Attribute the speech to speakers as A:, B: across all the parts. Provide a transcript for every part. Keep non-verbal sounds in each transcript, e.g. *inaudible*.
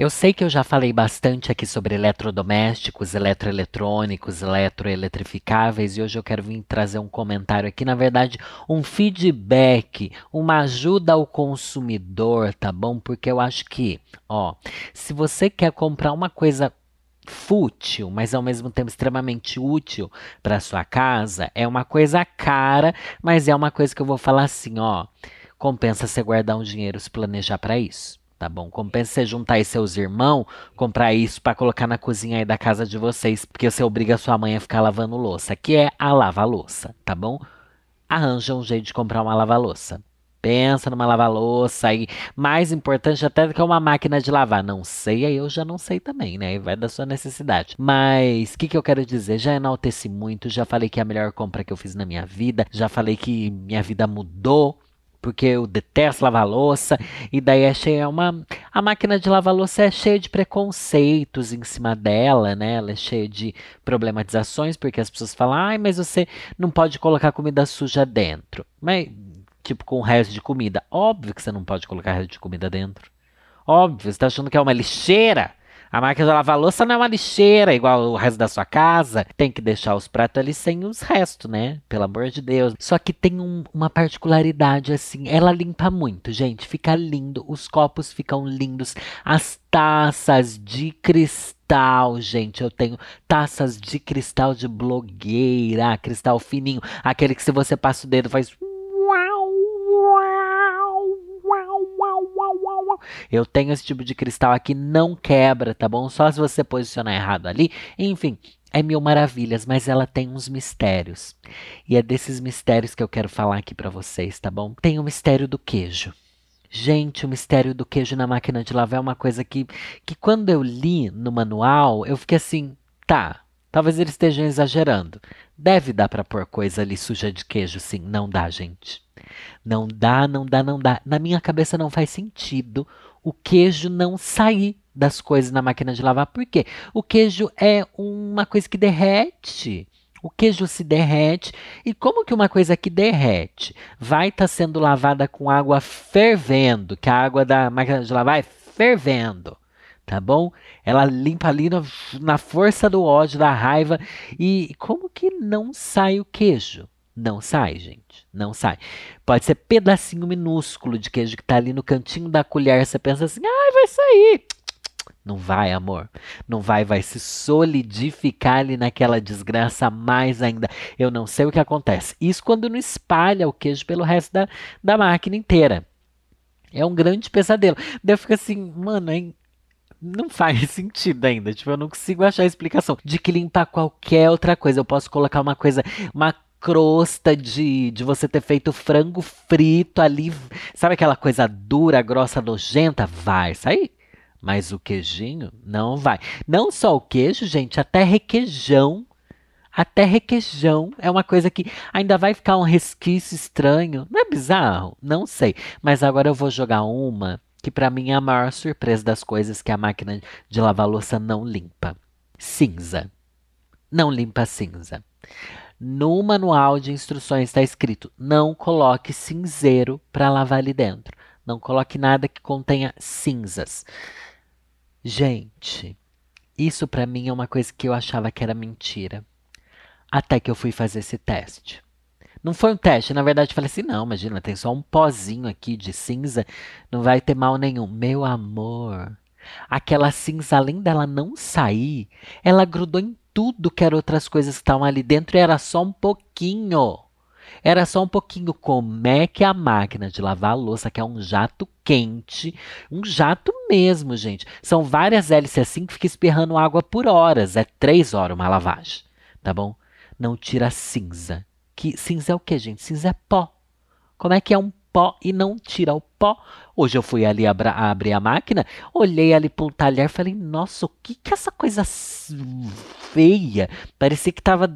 A: Eu sei que eu já falei bastante aqui sobre eletrodomésticos, eletroeletrônicos, eletroeletrificáveis e hoje eu quero vir trazer um comentário aqui, na verdade, um feedback, uma ajuda ao consumidor, tá bom? Porque eu acho que, ó, se você quer comprar uma coisa fútil, mas ao mesmo tempo extremamente útil para sua casa, é uma coisa cara, mas é uma coisa que eu vou falar assim, ó, compensa você guardar um dinheiro se planejar para isso tá bom? Compensa você juntar aí seus irmãos, comprar isso para colocar na cozinha aí da casa de vocês, porque você obriga sua mãe a ficar lavando louça, que é a lava-louça, tá bom? Arranja um jeito de comprar uma lava-louça. Pensa numa lava-louça aí, mais importante até do que uma máquina de lavar. Não sei, aí eu já não sei também, né? Vai da sua necessidade. Mas o que, que eu quero dizer? Já enalteci muito, já falei que é a melhor compra que eu fiz na minha vida, já falei que minha vida mudou porque eu detesto lavar louça, e daí é uma a máquina de lavar louça é cheia de preconceitos em cima dela, né? Ela é cheia de problematizações, porque as pessoas falam: "Ai, mas você não pode colocar comida suja dentro". Mas tipo com o resto de comida, óbvio que você não pode colocar resto de comida dentro. Óbvio, você tá achando que é uma lixeira? A máquina de lavar louça não é uma lixeira igual o resto da sua casa. Tem que deixar os pratos ali sem os restos, né? Pelo amor de Deus. Só que tem um, uma particularidade assim. Ela limpa muito, gente. Fica lindo. Os copos ficam lindos. As taças de cristal, gente. Eu tenho taças de cristal de blogueira, cristal fininho, aquele que se você passa o dedo faz Eu tenho esse tipo de cristal aqui, não quebra, tá bom? Só se você posicionar errado ali. Enfim, é mil maravilhas, mas ela tem uns mistérios. E é desses mistérios que eu quero falar aqui para vocês, tá bom? Tem o mistério do queijo. Gente, o mistério do queijo na máquina de lavar é uma coisa que, que quando eu li no manual, eu fiquei assim, tá, talvez eles estejam exagerando. Deve dar para pôr coisa ali suja de queijo, sim. Não dá, gente. Não dá, não dá, não dá. Na minha cabeça não faz sentido o queijo não sair das coisas na máquina de lavar. Por quê? O queijo é uma coisa que derrete. O queijo se derrete. E como que uma coisa que derrete vai estar tá sendo lavada com água fervendo, que a água da máquina de lavar é fervendo, tá bom? Ela limpa ali no, na força do ódio, da raiva. E como que não sai o queijo? Não sai, gente. Não sai. Pode ser pedacinho minúsculo de queijo que tá ali no cantinho da colher. Você pensa assim, ai, vai sair. Não vai, amor. Não vai, vai se solidificar ali naquela desgraça mais ainda. Eu não sei o que acontece. Isso quando não espalha o queijo pelo resto da, da máquina inteira. É um grande pesadelo. Daí eu fico assim, mano, hein? não faz *laughs* sentido ainda. Tipo, eu não consigo achar a explicação de que limpar qualquer outra coisa. Eu posso colocar uma coisa, uma crosta de, de você ter feito frango frito ali. Sabe aquela coisa dura, grossa, nojenta? Vai sair. Mas o queijinho não vai. Não só o queijo, gente, até requeijão. Até requeijão é uma coisa que ainda vai ficar um resquício estranho. Não é bizarro? Não sei. Mas agora eu vou jogar uma que para mim é a maior surpresa das coisas que a máquina de lavar louça não limpa. Cinza. Não limpa cinza. No manual de instruções está escrito: não coloque cinzeiro para lavar ali dentro. Não coloque nada que contenha cinzas. Gente, isso para mim é uma coisa que eu achava que era mentira. Até que eu fui fazer esse teste. Não foi um teste, na verdade, falei assim: não, imagina, tem só um pozinho aqui de cinza, não vai ter mal nenhum. Meu amor, aquela cinza, além dela não sair, ela grudou em tudo que eram outras coisas que estavam ali dentro era só um pouquinho. Era só um pouquinho. Como é que a máquina de lavar louça, que é um jato quente, um jato mesmo, gente. São várias hélices assim que fica espirrando água por horas. É três horas uma lavagem, tá bom? Não tira cinza. Que cinza é o que, gente? Cinza é pó. Como é que é um pó e não tira o pó. Hoje eu fui ali abra, abrir a máquina, olhei ali para um talher falei, nossa, o que que é essa coisa feia? Parecia que tava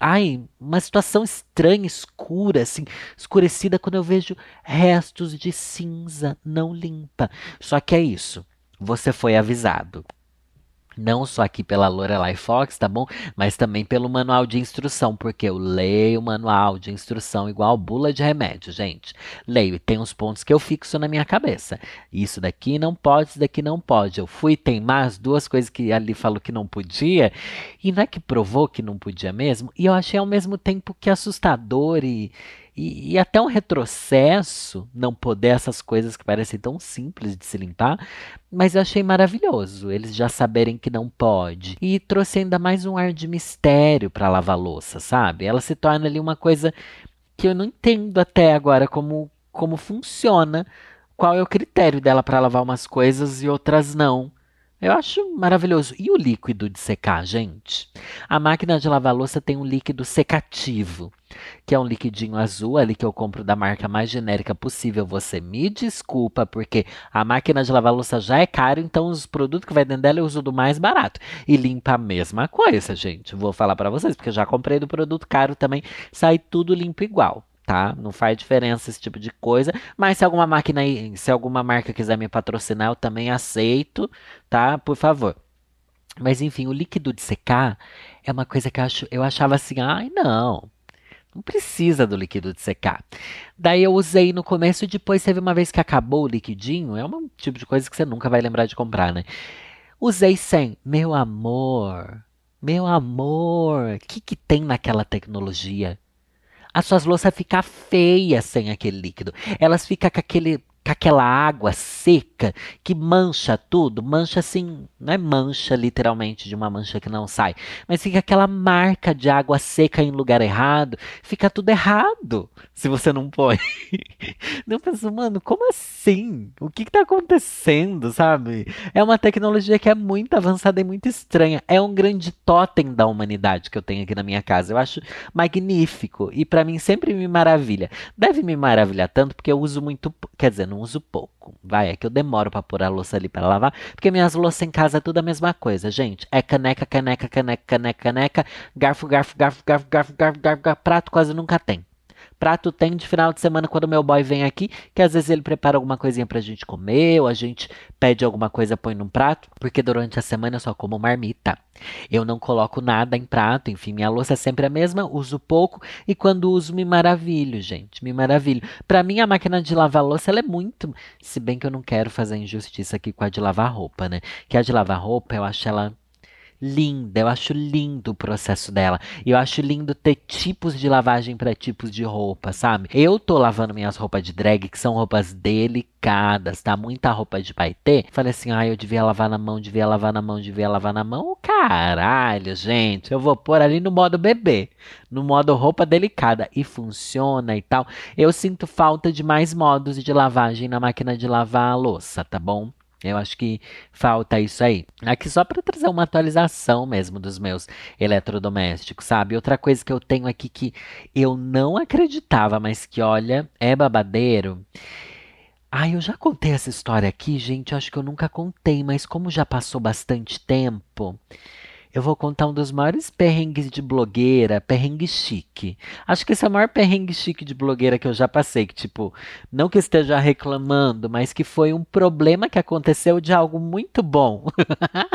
A: ai, uma situação estranha, escura, assim, escurecida quando eu vejo restos de cinza não limpa. Só que é isso. Você foi avisado não só aqui pela Lorelai Fox, tá bom? Mas também pelo manual de instrução, porque eu leio o manual de instrução igual bula de remédio, gente. Leio e tem uns pontos que eu fixo na minha cabeça. Isso daqui não pode, isso daqui não pode. Eu fui teimar as duas coisas que ali falou que não podia, e não é que provou que não podia mesmo, e eu achei ao mesmo tempo que assustador e, e, e, até um retrocesso não poder essas coisas que parecem tão simples de se limpar, mas eu achei maravilhoso eles já saberem que não pode. E trouxe ainda mais um ar de mistério para lavar louça, sabe? Ela se torna ali uma coisa que eu não entendo até agora como, como funciona, qual é o critério dela para lavar umas coisas e outras não. Eu acho maravilhoso. E o líquido de secar, gente? A máquina de lavar louça tem um líquido secativo, que é um liquidinho azul ali que eu compro da marca mais genérica possível. Você me desculpa, porque a máquina de lavar louça já é caro, então os produtos que vai dentro dela eu uso do mais barato. E limpa a mesma coisa, gente. Vou falar para vocês, porque eu já comprei do produto caro também, sai tudo limpo igual tá? Não faz diferença esse tipo de coisa. Mas se alguma máquina, se alguma marca quiser me patrocinar, eu também aceito, tá? Por favor. Mas enfim, o líquido de secar é uma coisa que eu, acho, eu achava assim, ai não, não precisa do líquido de secar. Daí eu usei no começo e depois teve uma vez que acabou o liquidinho, é um tipo de coisa que você nunca vai lembrar de comprar, né? Usei sem, meu amor, meu amor, o que, que tem naquela tecnologia? As suas louças ficam feias sem aquele líquido. Elas ficam com aquele com aquela água seca que mancha tudo, mancha assim, não é mancha literalmente de uma mancha que não sai, mas fica aquela marca de água seca em lugar errado, fica tudo errado se você não põe. *laughs* não penso, mano, como assim? O que, que tá acontecendo, sabe? É uma tecnologia que é muito avançada e muito estranha. É um grande totem da humanidade que eu tenho aqui na minha casa. Eu acho magnífico e para mim sempre me maravilha. Deve me maravilhar tanto porque eu uso muito, quer dizer, não uso pouco. Vai, é que eu demoro para pôr a louça ali para lavar, porque minhas louças em casa é tudo a mesma coisa, gente. É caneca, caneca, caneca, caneca, caneca, garfo, garfo, garfo, garfo, garfo, garfo, garfo, garfo prato quase nunca tem. Prato tem de final de semana quando meu boy vem aqui, que às vezes ele prepara alguma coisinha pra gente comer, ou a gente pede alguma coisa, põe num prato, porque durante a semana eu só como marmita. Eu não coloco nada em prato, enfim, minha louça é sempre a mesma, uso pouco e quando uso me maravilho, gente, me maravilho. Para mim a máquina de lavar louça ela é muito, se bem que eu não quero fazer injustiça aqui com a de lavar roupa, né? Que a de lavar roupa eu acho ela linda. Eu acho lindo o processo dela. Eu acho lindo ter tipos de lavagem para tipos de roupa, sabe? Eu tô lavando minhas roupas de drag, que são roupas delicadas, tá? Muita roupa de paetê. Falei assim, ah, eu devia lavar na mão, devia lavar na mão, devia lavar na mão. Caralho, gente. Eu vou pôr ali no modo bebê, no modo roupa delicada. E funciona e tal. Eu sinto falta de mais modos de lavagem na máquina de lavar a louça, tá bom? Eu acho que falta isso aí. Aqui só para trazer uma atualização mesmo dos meus eletrodomésticos, sabe? Outra coisa que eu tenho aqui que eu não acreditava, mas que olha, é babadeiro. Ah, eu já contei essa história aqui, gente. Acho que eu nunca contei, mas como já passou bastante tempo, eu vou contar um dos maiores perrengues de blogueira, perrengue chique. Acho que esse é o maior perrengue chique de blogueira que eu já passei, que tipo, não que esteja reclamando, mas que foi um problema que aconteceu de algo muito bom. *laughs*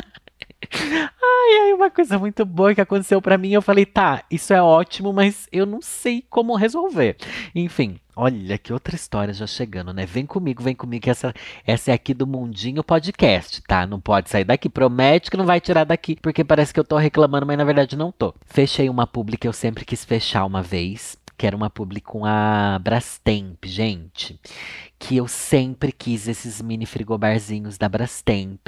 A: Ai, ai, uma coisa muito boa que aconteceu para mim, eu falei, tá, isso é ótimo, mas eu não sei como resolver. Enfim, olha que outra história já chegando, né? Vem comigo, vem comigo, que essa, essa é aqui do Mundinho Podcast, tá? Não pode sair daqui, promete que não vai tirar daqui, porque parece que eu tô reclamando, mas na verdade não tô. Fechei uma publi que eu sempre quis fechar uma vez, que era uma publi com a Brastemp, gente que eu sempre quis esses mini frigobarzinhos da Brastemp.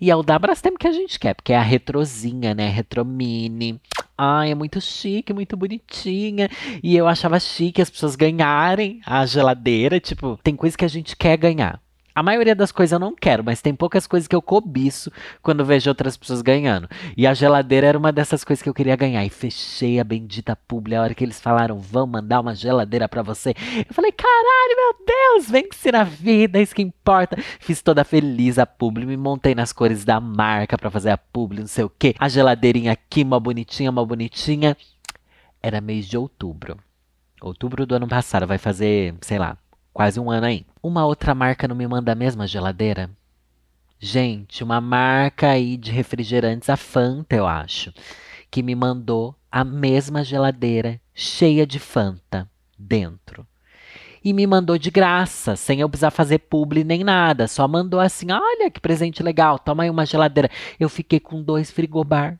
A: E é o da Brastemp que a gente quer, porque é a retrozinha, né? Retro mini. Ai, é muito chique, muito bonitinha. E eu achava chique as pessoas ganharem a geladeira. Tipo, tem coisa que a gente quer ganhar. A maioria das coisas eu não quero, mas tem poucas coisas que eu cobiço quando vejo outras pessoas ganhando. E a geladeira era uma dessas coisas que eu queria ganhar. E fechei a bendita publi a hora que eles falaram, vão mandar uma geladeira para você. Eu falei, caralho, meu Deus, vence na vida, é isso que importa. Fiz toda feliz a publi, me montei nas cores da marca para fazer a publi, não sei o que. A geladeirinha aqui, uma bonitinha, uma bonitinha. Era mês de outubro. Outubro do ano passado, vai fazer, sei lá, quase um ano aí. Uma outra marca não me manda a mesma geladeira? Gente, uma marca aí de refrigerantes, a Fanta, eu acho, que me mandou a mesma geladeira cheia de Fanta dentro. E me mandou de graça, sem eu precisar fazer publi nem nada. Só mandou assim: olha que presente legal, toma aí uma geladeira. Eu fiquei com dois frigobar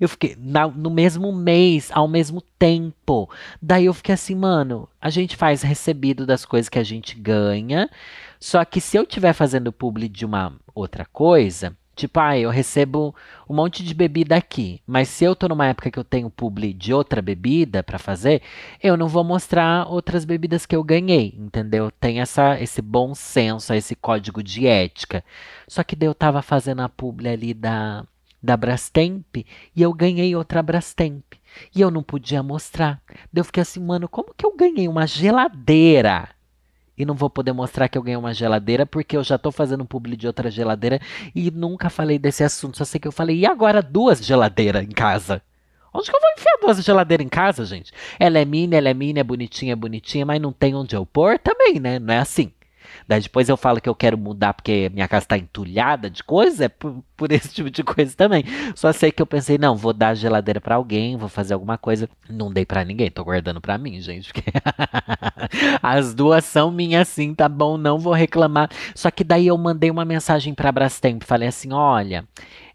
A: eu fiquei na, no mesmo mês, ao mesmo tempo. Daí eu fiquei assim, mano, a gente faz recebido das coisas que a gente ganha. Só que se eu estiver fazendo publi de uma outra coisa, tipo, ah, eu recebo um monte de bebida aqui, mas se eu tô numa época que eu tenho publi de outra bebida para fazer, eu não vou mostrar outras bebidas que eu ganhei, entendeu? Tem essa esse bom senso, esse código de ética. Só que daí eu tava fazendo a publi ali da da Brastemp e eu ganhei outra Brastemp. E eu não podia mostrar. Daí eu fiquei assim, mano, como que eu ganhei uma geladeira? E não vou poder mostrar que eu ganhei uma geladeira porque eu já tô fazendo um publi de outra geladeira e nunca falei desse assunto. Só sei que eu falei, e agora duas geladeiras em casa? Onde que eu vou enfiar duas geladeiras em casa, gente? Ela é mini, ela é mini, é bonitinha, é bonitinha, mas não tem onde eu pôr também, né? Não é assim. Daí depois eu falo que eu quero mudar porque minha casa está entulhada de coisa, é por, por, esse tipo de coisa também. Só sei que eu pensei, não, vou dar a geladeira para alguém, vou fazer alguma coisa. Não dei para ninguém, tô guardando para mim, gente. Porque *laughs* as duas são minhas sim, tá bom, não vou reclamar. Só que daí eu mandei uma mensagem pra Brastemp, falei assim, olha,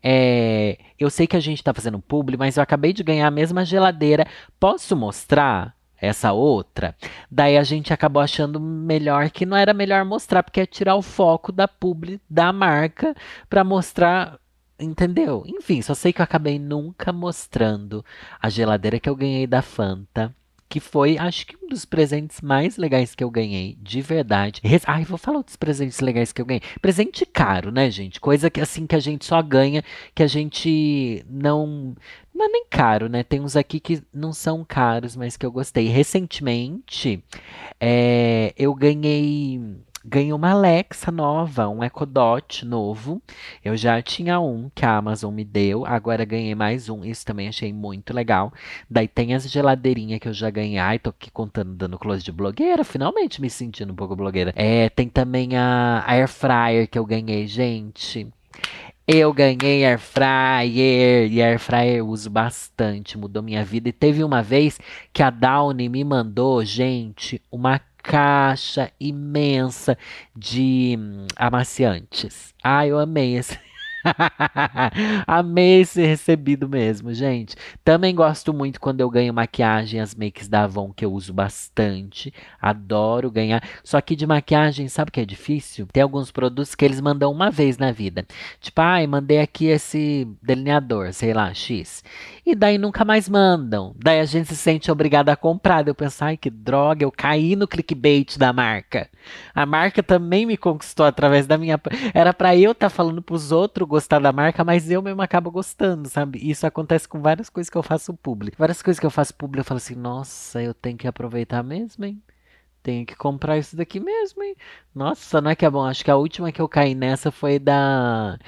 A: é, eu sei que a gente tá fazendo publi, mas eu acabei de ganhar a mesma geladeira, posso mostrar? Essa outra, daí a gente acabou achando melhor que não era melhor mostrar, porque é tirar o foco da publi da marca para mostrar, entendeu? Enfim, só sei que eu acabei nunca mostrando a geladeira que eu ganhei da Fanta que foi, acho que um dos presentes mais legais que eu ganhei, de verdade. Ai, vou falar outros presentes legais que eu ganhei. Presente caro, né, gente? Coisa que assim que a gente só ganha, que a gente não não é nem caro, né? Tem uns aqui que não são caros, mas que eu gostei. Recentemente, é, eu ganhei ganhei uma Alexa nova, um Echo Dot novo. Eu já tinha um que a Amazon me deu, agora ganhei mais um. Isso também achei muito legal. Daí tem as geladeirinhas que eu já ganhei. Ai, tô aqui contando, dando close de blogueira, finalmente me sentindo um pouco blogueira. É, tem também a Air Fryer que eu ganhei, gente. Eu ganhei air fryer e air fryer eu uso bastante, mudou minha vida. E teve uma vez que a Downy me mandou, gente, uma caixa imensa de hum, amaciantes. Ah, eu amei esse. *laughs* Amei ser recebido mesmo, gente. Também gosto muito quando eu ganho maquiagem, as makes da Avon, que eu uso bastante. Adoro ganhar. Só que de maquiagem, sabe o que é difícil? Tem alguns produtos que eles mandam uma vez na vida. Tipo, ai, ah, mandei aqui esse delineador, sei lá, X. E daí nunca mais mandam. Daí a gente se sente obrigado a comprar. Daí eu penso, ai, que droga, eu caí no clickbait da marca. A marca também me conquistou através da minha. Era para eu estar tá falando pros outros gostar da marca, mas eu mesmo acabo gostando, sabe? Isso acontece com várias coisas que eu faço público. Várias coisas que eu faço público, eu falo assim, nossa, eu tenho que aproveitar mesmo, hein? Tenho que comprar isso daqui mesmo, hein? Nossa, não é que é bom. Acho que a última que eu caí nessa foi da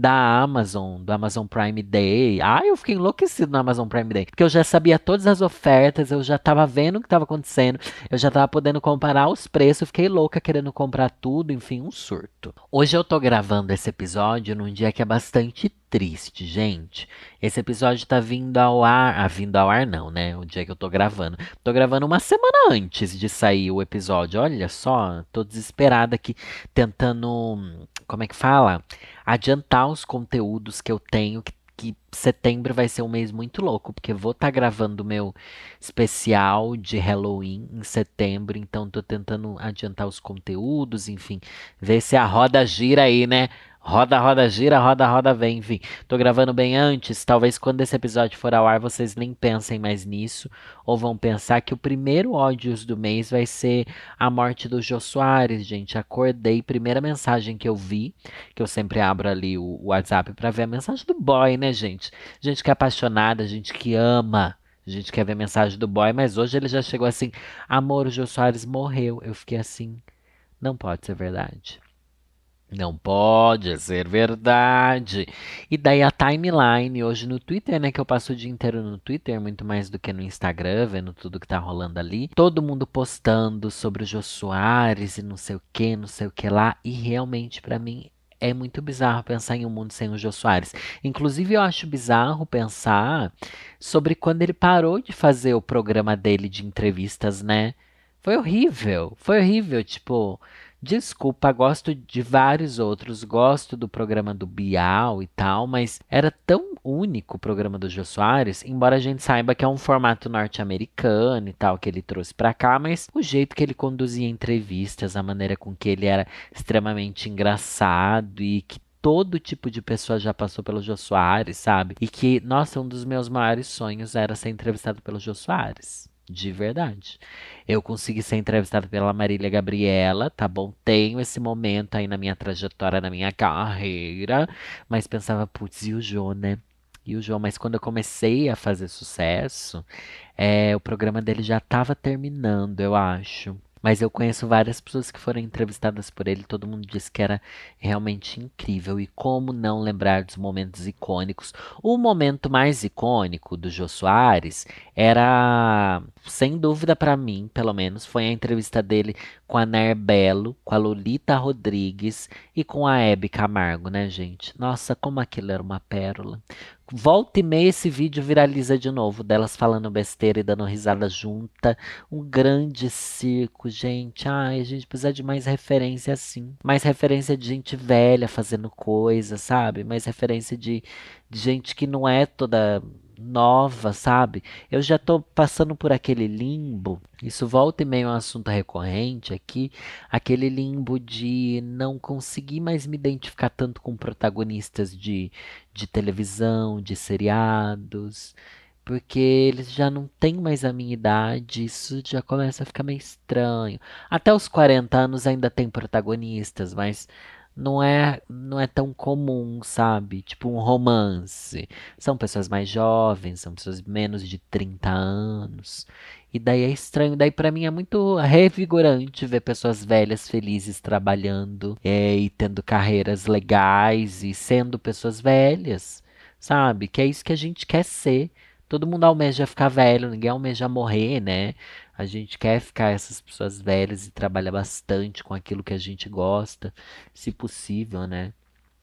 A: da Amazon, do Amazon Prime Day. Ah, eu fiquei enlouquecido no Amazon Prime Day, porque eu já sabia todas as ofertas, eu já estava vendo o que estava acontecendo, eu já estava podendo comparar os preços, fiquei louca querendo comprar tudo, enfim, um surto. Hoje eu tô gravando esse episódio num dia que é bastante triste, gente. Esse episódio tá vindo ao ar, ah, vindo ao ar não, né? O dia que eu tô gravando. Tô gravando uma semana antes de sair o episódio. Olha só, tô desesperada aqui tentando, como é que fala? Adiantar os conteúdos que eu tenho, que, que setembro vai ser um mês muito louco, porque vou estar tá gravando meu especial de Halloween em setembro, então tô tentando adiantar os conteúdos, enfim, ver se a roda gira aí, né? Roda, roda, gira, roda, roda, vem, enfim. Tô gravando bem antes, talvez quando esse episódio for ao ar vocês nem pensem mais nisso, ou vão pensar que o primeiro ódios do mês vai ser a morte do Jô Soares, gente. Acordei, primeira mensagem que eu vi, que eu sempre abro ali o WhatsApp para ver a mensagem do boy, né, gente? Gente que é apaixonada, gente que ama. A gente quer ver a mensagem do boy, mas hoje ele já chegou assim: Amor, o Jô Soares morreu. Eu fiquei assim: Não pode ser verdade. Não pode ser verdade. E daí a timeline hoje no Twitter, né? Que eu passo o dia inteiro no Twitter, muito mais do que no Instagram, vendo tudo que tá rolando ali. Todo mundo postando sobre o Jô Soares e não sei o que, não sei o que lá. E realmente, para mim, é muito bizarro pensar em um mundo sem o Jô Soares. Inclusive, eu acho bizarro pensar sobre quando ele parou de fazer o programa dele de entrevistas, né? Foi horrível, foi horrível, tipo. Desculpa, gosto de vários outros, gosto do programa do Bial e tal, mas era tão único o programa do Jô Soares, embora a gente saiba que é um formato norte-americano e tal que ele trouxe para cá, mas o jeito que ele conduzia entrevistas, a maneira com que ele era extremamente engraçado e que todo tipo de pessoa já passou pelo Jô Soares, sabe? E que, nossa, um dos meus maiores sonhos era ser entrevistado pelo Jô Soares. De verdade. Eu consegui ser entrevistada pela Marília Gabriela, tá bom? Tenho esse momento aí na minha trajetória, na minha carreira. Mas pensava, putz, e o Jô, né? E o Jô, mas quando eu comecei a fazer sucesso, é, o programa dele já tava terminando, eu acho. Mas eu conheço várias pessoas que foram entrevistadas por ele, todo mundo disse que era realmente incrível. E como não lembrar dos momentos icônicos? O momento mais icônico do Jô Soares era, sem dúvida para mim, pelo menos, foi a entrevista dele com a Nair Belo, com a Lolita Rodrigues e com a Hebe Camargo, né, gente? Nossa, como aquilo era uma pérola. Volta e meia esse vídeo viraliza de novo, delas falando besteira e dando risada junta. Um grande circo, gente. Ai, a gente precisa de mais referência assim. Mais referência de gente velha fazendo coisa, sabe? Mais referência de, de gente que não é toda nova, sabe? Eu já tô passando por aquele limbo. Isso volta e meio um assunto recorrente aqui, aquele limbo de não conseguir mais me identificar tanto com protagonistas de, de televisão, de seriados, porque eles já não têm mais a minha idade, isso já começa a ficar meio estranho. Até os 40 anos ainda tem protagonistas, mas não é, não é tão comum, sabe? Tipo um romance. São pessoas mais jovens, são pessoas menos de 30 anos. E daí é estranho. Daí para mim é muito revigorante ver pessoas velhas felizes trabalhando é, e tendo carreiras legais e sendo pessoas velhas, sabe? Que é isso que a gente quer ser. Todo mundo almeja ficar velho, ninguém almeja morrer, né? A gente quer ficar essas pessoas velhas e trabalhar bastante com aquilo que a gente gosta, se possível, né?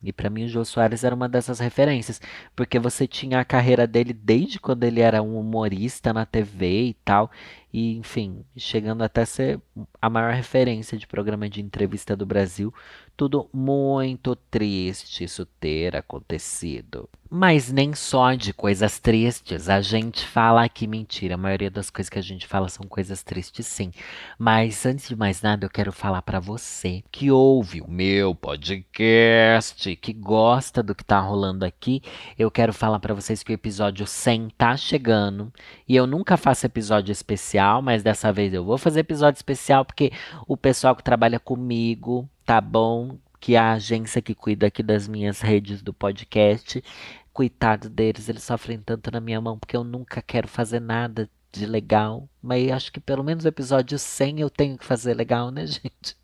A: E para mim o Jô Soares era uma dessas referências, porque você tinha a carreira dele desde quando ele era um humorista na TV e tal, e enfim, chegando até ser a maior referência de programa de entrevista do Brasil, tudo muito triste isso ter acontecido. Mas nem só de coisas tristes. A gente fala aqui mentira. A maioria das coisas que a gente fala são coisas tristes, sim. Mas antes de mais nada, eu quero falar para você que ouve o meu podcast, que gosta do que tá rolando aqui. Eu quero falar para vocês que o episódio 100 tá chegando. E eu nunca faço episódio especial, mas dessa vez eu vou fazer episódio especial porque o pessoal que trabalha comigo tá bom? Que a agência que cuida aqui das minhas redes do podcast, coitado deles, eles sofrem tanto na minha mão porque eu nunca quero fazer nada de legal. Mas acho que pelo menos o episódio 100 eu tenho que fazer legal, né, *laughs* gente?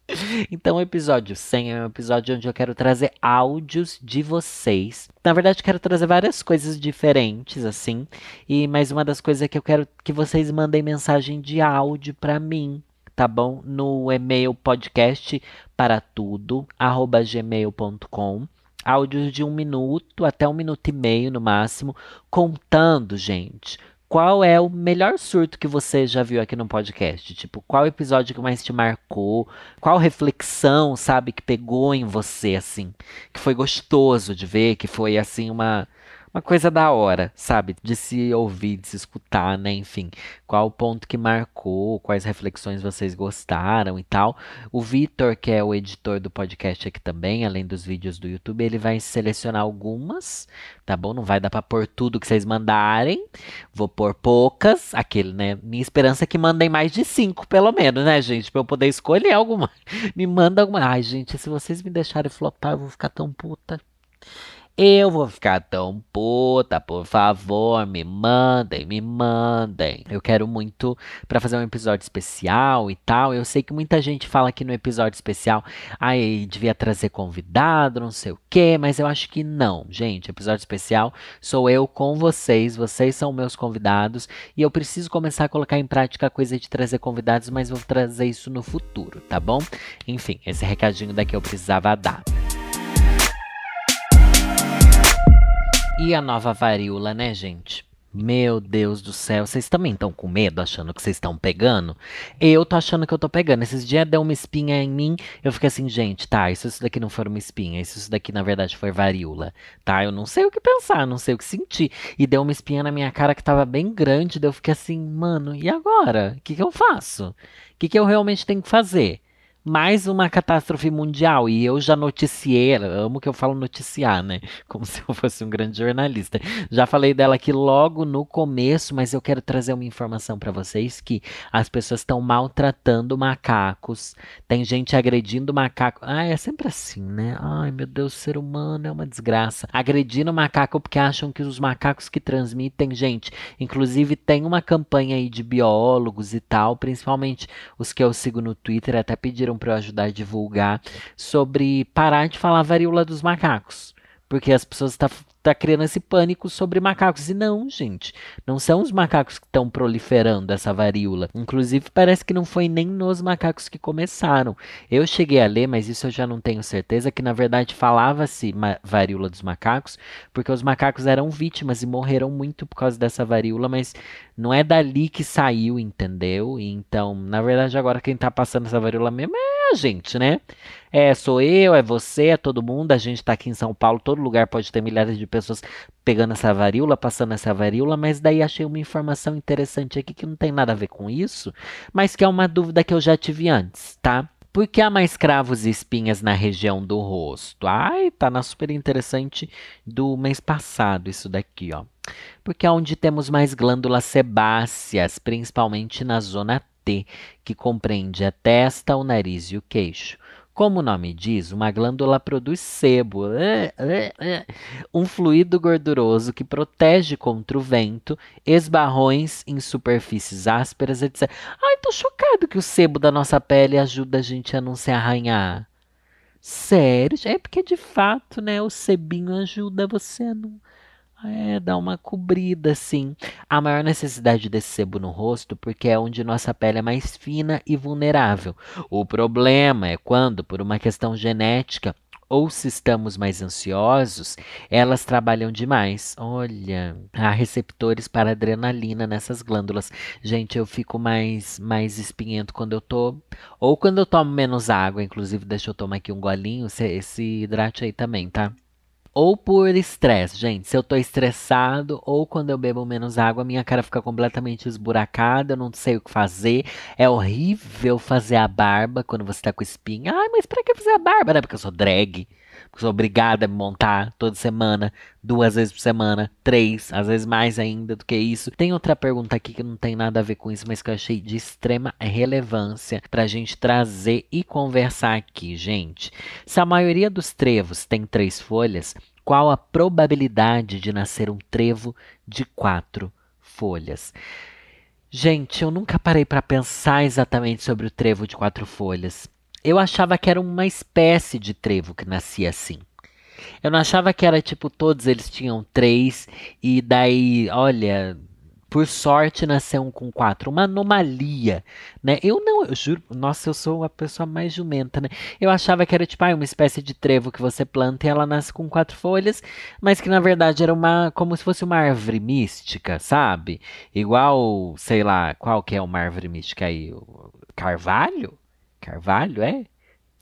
A: Então, o episódio 100 é um episódio onde eu quero trazer áudios de vocês. Na verdade, quero trazer várias coisas diferentes, assim. E mais uma das coisas é que eu quero que vocês mandem mensagem de áudio para mim, tá bom? No e-mail podcast para tudo, arroba gmail.com. Áudios de um minuto até um minuto e meio no máximo, contando, gente, qual é o melhor surto que você já viu aqui no podcast? Tipo, qual episódio que mais te marcou? Qual reflexão, sabe, que pegou em você, assim? Que foi gostoso de ver, que foi, assim, uma uma coisa da hora, sabe? De se ouvir, de se escutar, né? Enfim, qual o ponto que marcou, quais reflexões vocês gostaram e tal. O Vitor, que é o editor do podcast aqui também, além dos vídeos do YouTube, ele vai selecionar algumas, tá bom? Não vai dar pra pôr tudo que vocês mandarem. Vou pôr poucas, aquele, né? Minha esperança é que mandem mais de cinco, pelo menos, né, gente? Pra eu poder escolher alguma. *laughs* Me manda alguma. Ai, gente, se vocês me deixarem flopar, eu vou ficar tão puta. Eu vou ficar tão puta, por favor, me mandem, me mandem. Eu quero muito para fazer um episódio especial e tal. Eu sei que muita gente fala aqui no episódio especial, aí devia trazer convidado, não sei o quê, mas eu acho que não, gente. Episódio especial sou eu com vocês, vocês são meus convidados e eu preciso começar a colocar em prática a coisa de trazer convidados, mas vou trazer isso no futuro, tá bom? Enfim, esse recadinho daqui eu precisava dar. E a nova varíola, né, gente? Meu Deus do céu, vocês também estão com medo, achando que vocês estão pegando? Eu tô achando que eu tô pegando. Esses dias deu uma espinha em mim, eu fiquei assim, gente, tá, isso, isso daqui não foi uma espinha, isso, isso daqui na verdade foi varíola, tá? Eu não sei o que pensar, não sei o que sentir. E deu uma espinha na minha cara que tava bem grande, daí eu fiquei assim, mano, e agora? O que, que eu faço? O que, que eu realmente tenho que fazer? Mais uma catástrofe mundial. E eu já noticiei, amo que eu falo noticiar, né? *laughs* Como se eu fosse um grande jornalista. Já falei dela aqui logo no começo, mas eu quero trazer uma informação para vocês que as pessoas estão maltratando macacos. Tem gente agredindo macaco. Ah, é sempre assim, né? Ai, meu Deus, ser humano é uma desgraça. Agredindo macaco porque acham que os macacos que transmitem, gente, inclusive tem uma campanha aí de biólogos e tal, principalmente os que eu sigo no Twitter, até pediram para eu ajudar a divulgar sobre parar de falar varíola dos macacos. Porque as pessoas estão tá, tá criando esse pânico sobre macacos. E não, gente, não são os macacos que estão proliferando essa varíola. Inclusive, parece que não foi nem nos macacos que começaram. Eu cheguei a ler, mas isso eu já não tenho certeza, que na verdade falava-se varíola dos macacos, porque os macacos eram vítimas e morreram muito por causa dessa varíola, mas não é dali que saiu, entendeu? Então, na verdade, agora quem tá passando essa varíola mesmo é gente, né? É, sou eu, é você, é todo mundo. A gente tá aqui em São Paulo, todo lugar pode ter milhares de pessoas pegando essa varíola, passando essa varíola, mas daí achei uma informação interessante aqui que não tem nada a ver com isso, mas que é uma dúvida que eu já tive antes, tá? Por que há mais cravos e espinhas na região do rosto? Ai, tá na super interessante do mês passado isso daqui, ó. Porque é onde temos mais glândulas sebáceas, principalmente na zona T, que compreende a testa, o nariz e o queixo. Como o nome diz, uma glândula produz sebo, é, é, é, um fluido gorduroso que protege contra o vento, esbarrões em superfícies ásperas, etc. Ai, tô chocado que o sebo da nossa pele ajuda a gente a não se arranhar. Sério? É porque de fato, né, o sebinho ajuda você a não é, dá uma cobrida, assim. A maior necessidade desse sebo no rosto, porque é onde nossa pele é mais fina e vulnerável. O problema é quando, por uma questão genética, ou se estamos mais ansiosos, elas trabalham demais. Olha, há receptores para adrenalina nessas glândulas. Gente, eu fico mais mais espinhento quando eu tô ou quando eu tomo menos água, inclusive deixa eu tomar aqui um golinho, esse hidrate aí também, tá? Ou por estresse, gente. Se eu tô estressado ou quando eu bebo menos água, minha cara fica completamente esburacada, eu não sei o que fazer. É horrível fazer a barba quando você tá com espinha. Ai, mas pra que fazer a barba? Né? Porque eu sou drag. Sou obrigada a me montar toda semana, duas vezes por semana, três, às vezes mais ainda do que isso. Tem outra pergunta aqui que não tem nada a ver com isso, mas que eu achei de extrema relevância pra gente trazer e conversar aqui, gente. Se a maioria dos trevos tem três folhas, qual a probabilidade de nascer um trevo de quatro folhas? Gente, eu nunca parei para pensar exatamente sobre o trevo de quatro folhas. Eu achava que era uma espécie de trevo que nascia assim. Eu não achava que era tipo todos eles tinham três e daí, olha, por sorte, nasceu um com quatro. Uma anomalia, né? Eu não, eu juro, nossa, eu sou a pessoa mais jumenta, né? Eu achava que era tipo ah, uma espécie de trevo que você planta e ela nasce com quatro folhas, mas que na verdade era uma, como se fosse uma árvore mística, sabe? Igual, sei lá, qual que é uma árvore mística aí? Carvalho? Carvalho, é?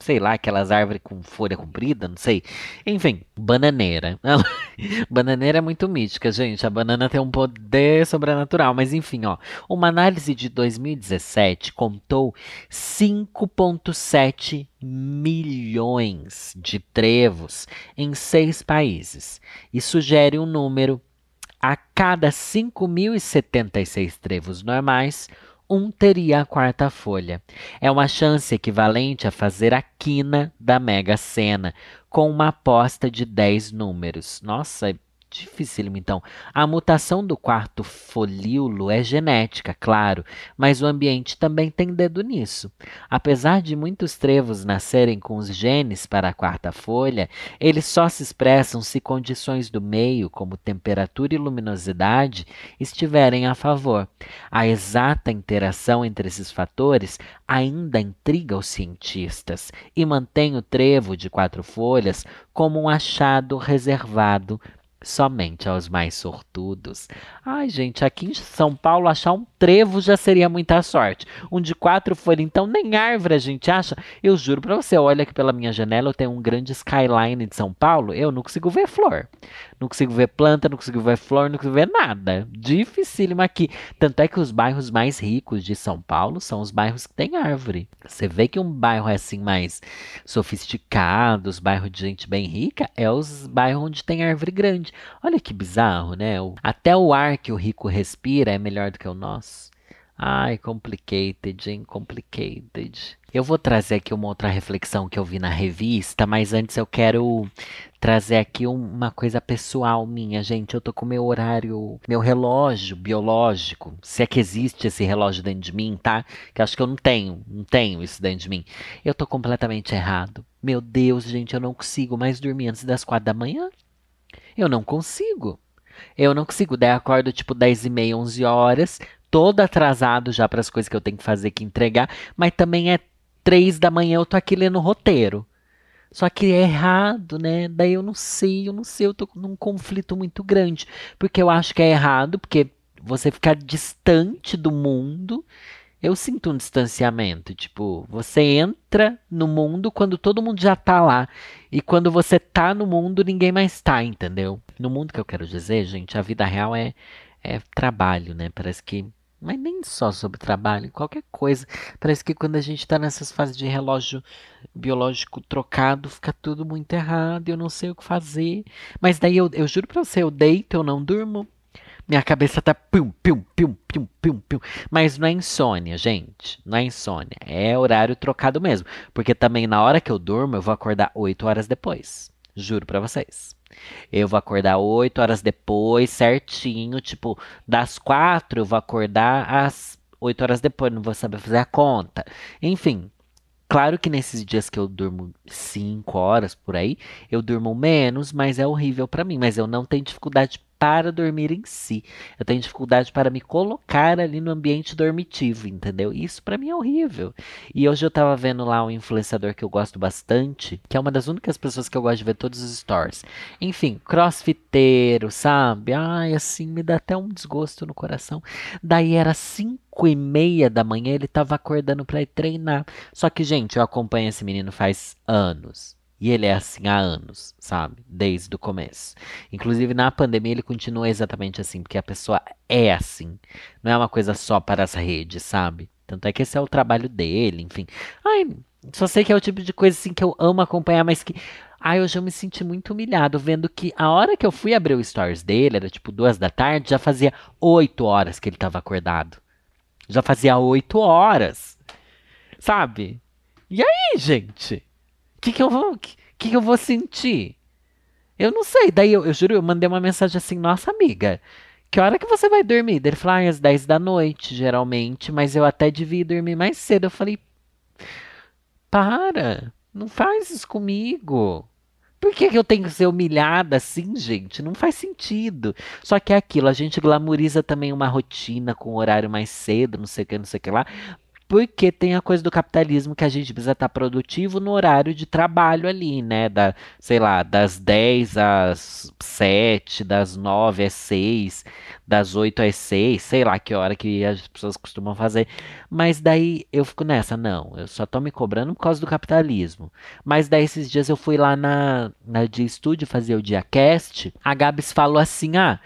A: sei lá, aquelas árvores com folha comprida, não sei. Enfim, bananeira. *laughs* bananeira é muito mítica, gente. A banana tem um poder sobrenatural, mas enfim, ó. Uma análise de 2017 contou 5.7 milhões de trevos em seis países e sugere um número a cada 5.076 trevos normais, um teria a quarta folha. É uma chance equivalente a fazer a quina da Mega Sena, com uma aposta de 10 números. Nossa, dificílimo, então. A mutação do quarto folíolo é genética, claro, mas o ambiente também tem dedo nisso. Apesar de muitos trevos nascerem com os genes para a quarta folha, eles só se expressam se condições do meio, como temperatura e luminosidade, estiverem a favor. A exata interação entre esses fatores ainda intriga os cientistas e mantém o trevo de quatro folhas como um achado reservado somente aos mais sortudos. Ai, gente, aqui em São Paulo achar um trevo já seria muita sorte. Um de quatro folhas, então nem árvore a gente acha. Eu juro pra você, olha aqui pela minha janela, eu tenho um grande skyline de São Paulo, eu não consigo ver flor. Não consigo ver planta, não consigo ver flor, não consigo ver nada. Dificílimo aqui. Tanto é que os bairros mais ricos de São Paulo são os bairros que têm árvore. Você vê que um bairro é assim mais sofisticado, os bairros de gente bem rica, é os bairros onde tem árvore grande. Olha que bizarro, né? Até o ar que o rico respira é melhor do que o nosso. Ai, complicated, hein? Complicated. Eu vou trazer aqui uma outra reflexão que eu vi na revista, mas antes eu quero trazer aqui uma coisa pessoal minha, gente. Eu tô com meu horário, meu relógio biológico, se é que existe esse relógio dentro de mim, tá? Que acho que eu não tenho, não tenho isso dentro de mim. Eu tô completamente errado. Meu Deus, gente, eu não consigo mais dormir antes das quatro da manhã. Eu não consigo. Eu não consigo. Daí acordo tipo 10 e meia, 11 horas, todo atrasado já para as coisas que eu tenho que fazer, que entregar, mas também é 3 da manhã eu tô aqui lendo o roteiro. Só que é errado, né? Daí eu não sei, eu não sei, eu tô num conflito muito grande. Porque eu acho que é errado, porque você ficar distante do mundo eu sinto um distanciamento. Tipo, você entra no mundo quando todo mundo já tá lá. E quando você tá no mundo, ninguém mais tá, entendeu? No mundo que eu quero dizer, gente, a vida real é, é trabalho, né? Parece que. Mas nem só sobre trabalho, qualquer coisa. Parece que quando a gente tá nessas fases de relógio biológico trocado, fica tudo muito errado, eu não sei o que fazer. Mas daí eu, eu juro pra você, eu deito, eu não durmo. Minha cabeça tá pum, pum, pum, pum, pum, pum. Mas não é insônia, gente. Não é insônia. É horário trocado mesmo. Porque também na hora que eu durmo, eu vou acordar 8 horas depois. Juro pra vocês. Eu vou acordar 8 horas depois, certinho. Tipo, das 4 eu vou acordar às 8 horas depois. Não vou saber fazer a conta. Enfim, Claro que nesses dias que eu durmo 5 horas por aí, eu durmo menos, mas é horrível para mim. Mas eu não tenho dificuldade para dormir em si. Eu tenho dificuldade para me colocar ali no ambiente dormitivo, entendeu? Isso para mim é horrível. E hoje eu tava vendo lá um influenciador que eu gosto bastante, que é uma das únicas pessoas que eu gosto de ver todos os stories. Enfim, crossfiteiro, sabe? Ai, assim, me dá até um desgosto no coração. Daí era cinco e meia da manhã, ele tava acordando para ir treinar. Só que, gente, eu acompanho esse menino faz anos. E ele é assim há anos, sabe? Desde o começo. Inclusive na pandemia ele continua exatamente assim, porque a pessoa é assim. Não é uma coisa só para as redes, sabe? Tanto é que esse é o trabalho dele, enfim. Ai, só sei que é o tipo de coisa assim que eu amo acompanhar, mas que. Ai, hoje eu me senti muito humilhado vendo que a hora que eu fui abrir o stories dele, era tipo duas da tarde, já fazia oito horas que ele estava acordado. Já fazia oito horas. Sabe? E aí, gente? Que, que eu vou. que, que eu vou sentir? Eu não sei. Daí eu, eu juro, eu mandei uma mensagem assim, nossa amiga, que hora que você vai dormir? Ele falou, ah, às 10 da noite, geralmente, mas eu até devia dormir mais cedo. Eu falei, para, não faz isso comigo. Por que, que eu tenho que ser humilhada assim, gente? Não faz sentido. Só que é aquilo, a gente glamoriza também uma rotina com horário mais cedo, não sei o que, não sei o que lá, porque tem a coisa do capitalismo que a gente precisa estar produtivo no horário de trabalho ali, né? Da, sei lá, das 10 às 7, das 9 às 6, das 8 às 6, sei lá que hora que as pessoas costumam fazer. Mas daí eu fico nessa, não, eu só tô me cobrando por causa do capitalismo. Mas daí esses dias eu fui lá na, na de estúdio fazer o diacast, a Gabs falou assim: ah,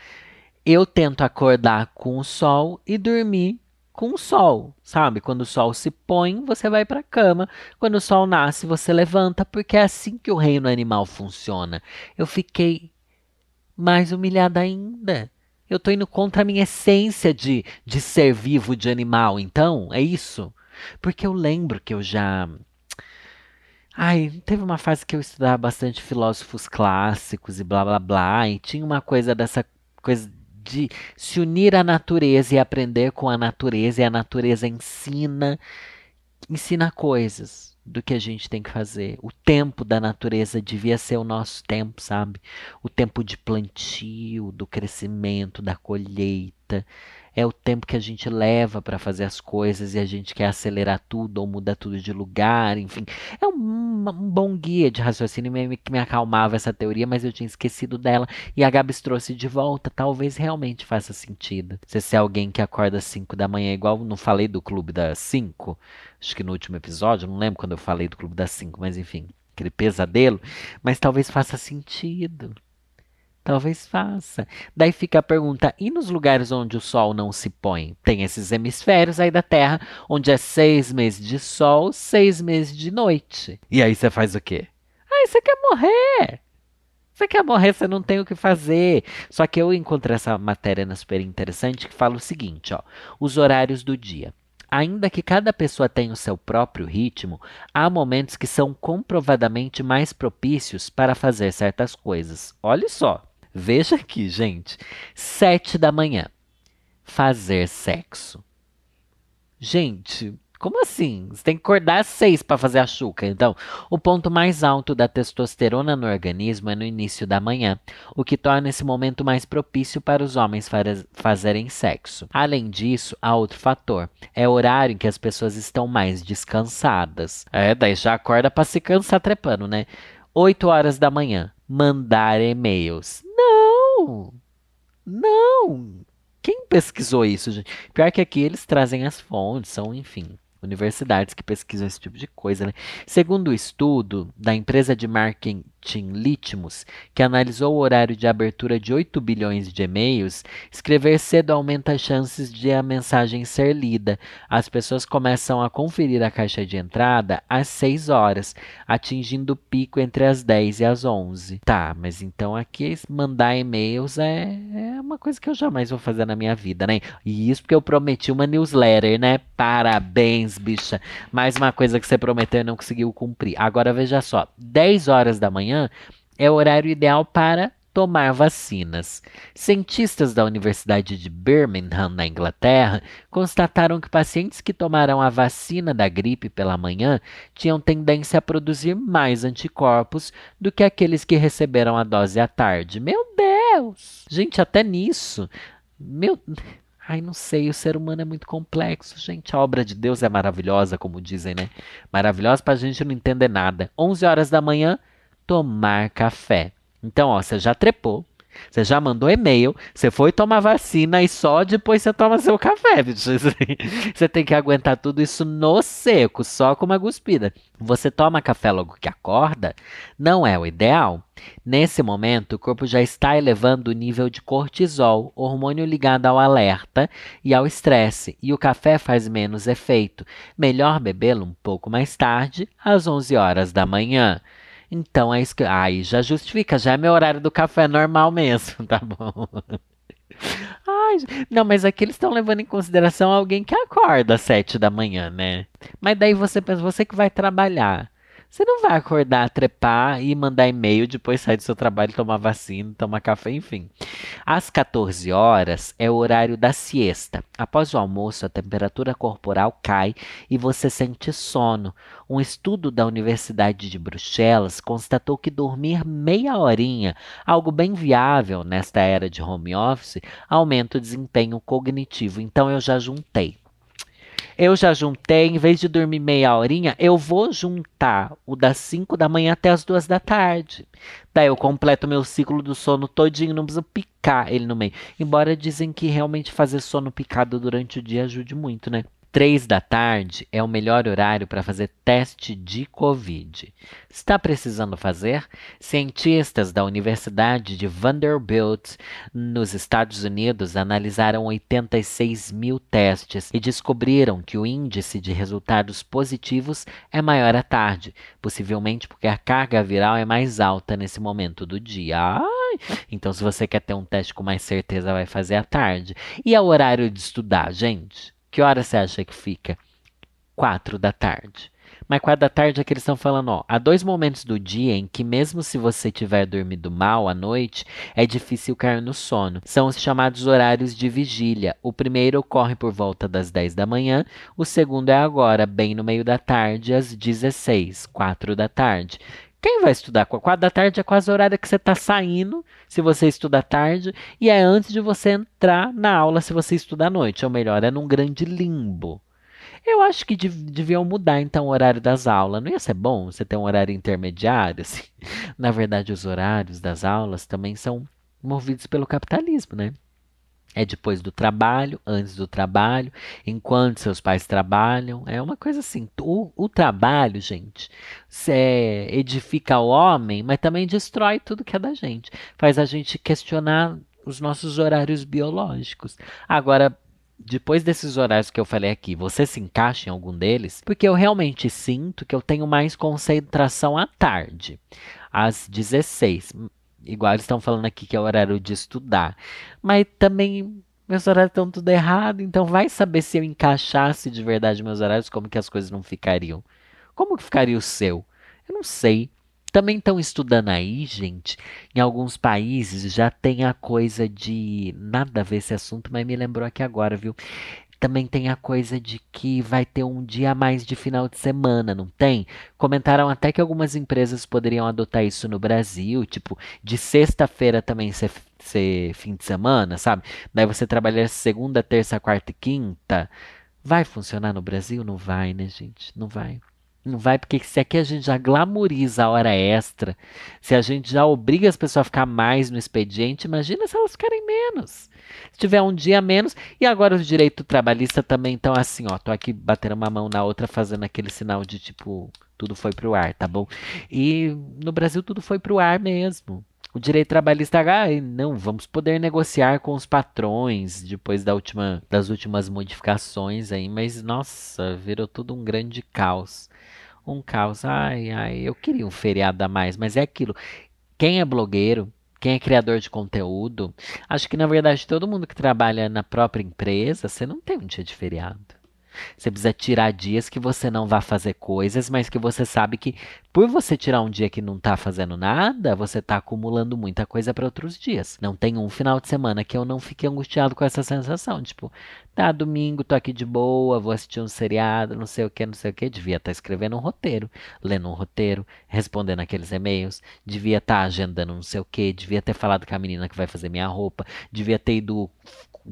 A: eu tento acordar com o sol e dormir com o sol, sabe? Quando o sol se põe, você vai para a cama. Quando o sol nasce, você levanta, porque é assim que o reino animal funciona. Eu fiquei mais humilhada ainda. Eu tô indo contra a minha essência de, de ser vivo, de animal. Então, é isso. Porque eu lembro que eu já. Ai, teve uma fase que eu estudava bastante filósofos clássicos e blá blá blá, e tinha uma coisa dessa coisa de se unir à natureza e aprender com a natureza, e a natureza ensina, ensina coisas do que a gente tem que fazer. O tempo da natureza devia ser o nosso tempo, sabe? O tempo de plantio, do crescimento, da colheita é o tempo que a gente leva para fazer as coisas e a gente quer acelerar tudo ou mudar tudo de lugar, enfim. É um, um bom guia de raciocínio que me acalmava essa teoria, mas eu tinha esquecido dela e a Gabs trouxe de volta. Talvez realmente faça sentido. Se você é alguém que acorda às 5 da manhã, igual não falei do clube das 5, acho que no último episódio, não lembro quando eu falei do clube das 5, mas enfim, aquele pesadelo, mas talvez faça sentido. Talvez faça. Daí fica a pergunta: e nos lugares onde o Sol não se põe? Tem esses hemisférios aí da Terra, onde é seis meses de sol, seis meses de noite. E aí você faz o quê? Aí você quer morrer. Você quer morrer, você não tem o que fazer. Só que eu encontrei essa matéria na super interessante que fala o seguinte: ó, os horários do dia. Ainda que cada pessoa tenha o seu próprio ritmo, há momentos que são comprovadamente mais propícios para fazer certas coisas. Olha só. Veja aqui, gente. Sete da manhã. Fazer sexo. Gente, como assim? Você tem que acordar às seis para fazer a chuca. Então, o ponto mais alto da testosterona no organismo é no início da manhã, o que torna esse momento mais propício para os homens fazerem sexo. Além disso, há outro fator: é o horário em que as pessoas estão mais descansadas. É, daí já acorda para se cansar trepando, né? 8 horas da manhã, mandar e-mails. Não! Não! Quem pesquisou isso, gente? Pior que aqui eles trazem as fontes, são, enfim, universidades que pesquisam esse tipo de coisa. Né? Segundo o estudo da empresa de marketing Litmus, que analisou o horário de abertura de 8 bilhões de e-mails, escrever cedo aumenta as chances de a mensagem ser lida. As pessoas começam a conferir a caixa de entrada às 6 horas, atingindo o pico entre as 10 e as 11. Tá, mas então aqui mandar e-mails é, é uma coisa que eu jamais vou fazer na minha vida, né? E isso porque eu prometi uma newsletter, né? Parabéns, bicha. Mais uma coisa que você prometeu e não conseguiu cumprir. Agora veja só, 10 horas da manhã é o horário ideal para tomar vacinas. Cientistas da Universidade de Birmingham, na Inglaterra, constataram que pacientes que tomaram a vacina da gripe pela manhã tinham tendência a produzir mais anticorpos do que aqueles que receberam a dose à tarde. Meu Deus! Gente, até nisso. Meu. Ai, não sei, o ser humano é muito complexo, gente. A obra de Deus é maravilhosa, como dizem, né? Maravilhosa pra gente não entender nada. 11 horas da manhã, tomar café. Então, ó, você já trepou, você já mandou e-mail, você foi tomar vacina e só depois você toma seu café. *laughs* Você tem que aguentar tudo isso no seco, só com uma guspida. Você toma café logo que acorda? Não é o ideal. Nesse momento, o corpo já está elevando o nível de cortisol, hormônio ligado ao alerta e ao estresse, e o café faz menos efeito. Melhor bebê-lo um pouco mais tarde, às 11 horas da manhã. Então é isso que. Aí já justifica, já é meu horário do café normal mesmo, *laughs* tá bom? Ai, não, mas aqui eles estão levando em consideração alguém que acorda às sete da manhã, né? Mas daí você pensa, você que vai trabalhar. Você não vai acordar, trepar e mandar e-mail, depois sair do seu trabalho, tomar vacina, tomar café, enfim. Às 14 horas é o horário da siesta. Após o almoço, a temperatura corporal cai e você sente sono. Um estudo da Universidade de Bruxelas constatou que dormir meia horinha, algo bem viável nesta era de home office, aumenta o desempenho cognitivo. Então eu já juntei eu já juntei, em vez de dormir meia horinha, eu vou juntar o das 5 da manhã até as 2 da tarde. Daí eu completo meu ciclo do sono todinho, não preciso picar ele no meio. Embora dizem que realmente fazer sono picado durante o dia ajude muito, né? Três da tarde é o melhor horário para fazer teste de Covid. Está precisando fazer? Cientistas da Universidade de Vanderbilt, nos Estados Unidos, analisaram 86 mil testes e descobriram que o índice de resultados positivos é maior à tarde, possivelmente porque a carga viral é mais alta nesse momento do dia. Então, se você quer ter um teste com mais certeza, vai fazer à tarde. E é o horário de estudar, gente? Que hora você acha que fica? Quatro da tarde. Mas quatro da tarde é que eles estão falando, ó, há dois momentos do dia em que mesmo se você tiver dormido mal à noite, é difícil cair no sono. São os chamados horários de vigília. O primeiro ocorre por volta das 10 da manhã, o segundo é agora, bem no meio da tarde, às 16, 4 da tarde. Quem vai estudar? Quatro da tarde é quase o horário que você está saindo, se você estuda à tarde, e é antes de você entrar na aula, se você estuda à noite. Ou melhor, é num grande limbo. Eu acho que deviam mudar então o horário das aulas. Não ia ser bom você ter um horário intermediário? *laughs* Assim? Na verdade, os horários das aulas também são movidos pelo capitalismo, né? É depois do trabalho, antes do trabalho, enquanto seus pais trabalham. É uma coisa assim. O, o trabalho, gente, edifica o homem, mas também destrói tudo que é da gente. Faz a gente questionar os nossos horários biológicos. Agora, depois desses horários que eu falei aqui, você se encaixa em algum deles? Porque eu realmente sinto que eu tenho mais concentração à tarde, às 16. Igual eles estão falando aqui que é o horário de estudar. Mas também meus horários estão tudo errado, então vai saber se eu encaixasse de verdade meus horários, como que as coisas não ficariam. Como que ficaria o seu? Eu não sei. Também estão estudando aí, gente. Em alguns países já tem a coisa de. Nada a ver esse assunto, mas me lembrou aqui agora, viu? Também tem a coisa de que vai ter um dia a mais de final de semana, não tem? Comentaram até que algumas empresas poderiam adotar isso no Brasil, tipo, de sexta-feira também ser, ser fim de semana, sabe? Daí você trabalhar segunda, terça, quarta e quinta. Vai funcionar no Brasil? Não vai, né, gente? Não vai. Não vai, porque se aqui a gente já glamoriza a hora extra, se a gente já obriga as pessoas a ficar mais no expediente, imagina se elas ficarem menos. Se tiver um dia menos, e agora os direitos trabalhistas também estão assim, ó, tô aqui batendo uma mão na outra, fazendo aquele sinal de tipo, tudo foi pro ar, tá bom? E no Brasil tudo foi pro ar mesmo. O direito trabalhista, ah, não, vamos poder negociar com os patrões depois da última, das últimas modificações aí, mas nossa, virou tudo um grande caos um caos. Ai, ai, eu queria um feriado a mais, mas é aquilo. Quem é blogueiro, quem é criador de conteúdo, acho que na verdade todo mundo que trabalha na própria empresa, você não tem um dia de feriado. Você precisa tirar dias que você não vá fazer coisas, mas que você sabe que por você tirar um dia que não está fazendo nada, você está acumulando muita coisa para outros dias. Não tem um final de semana que eu não fique angustiado com essa sensação, tipo, tá domingo, tô aqui de boa, vou assistir um seriado, não sei o que, não sei o que, devia estar tá escrevendo um roteiro, lendo um roteiro, respondendo aqueles e-mails, devia estar tá agendando não sei o que, devia ter falado com a menina que vai fazer minha roupa, devia ter ido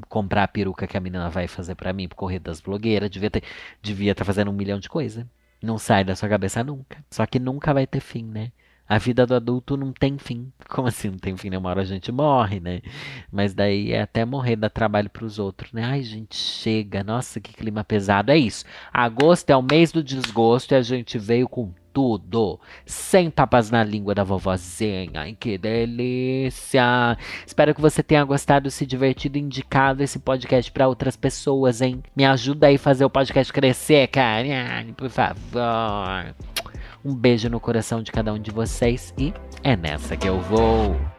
A: comprar a peruca que a menina vai fazer para mim pro correr das blogueiras, devia ter, devia estar tá fazendo um milhão de coisas. Não sai da sua cabeça nunca. Só que nunca vai ter fim, né? A vida do adulto não tem fim. *laughs* Como assim não tem fim? Né? Uma hora a gente morre, né? Mas daí é até morrer dar trabalho para os outros, né? Ai, gente, chega. Nossa, que clima pesado. É isso. Agosto é o mês do desgosto e a gente veio com tudo. Sem papas na língua da vovozinha. Ai, que delícia. Espero que você tenha gostado, se divertido, indicado esse podcast para outras pessoas, hein? Me ajuda aí a fazer o podcast crescer, cara. Por favor. Um beijo no coração de cada um de vocês e é nessa que eu vou.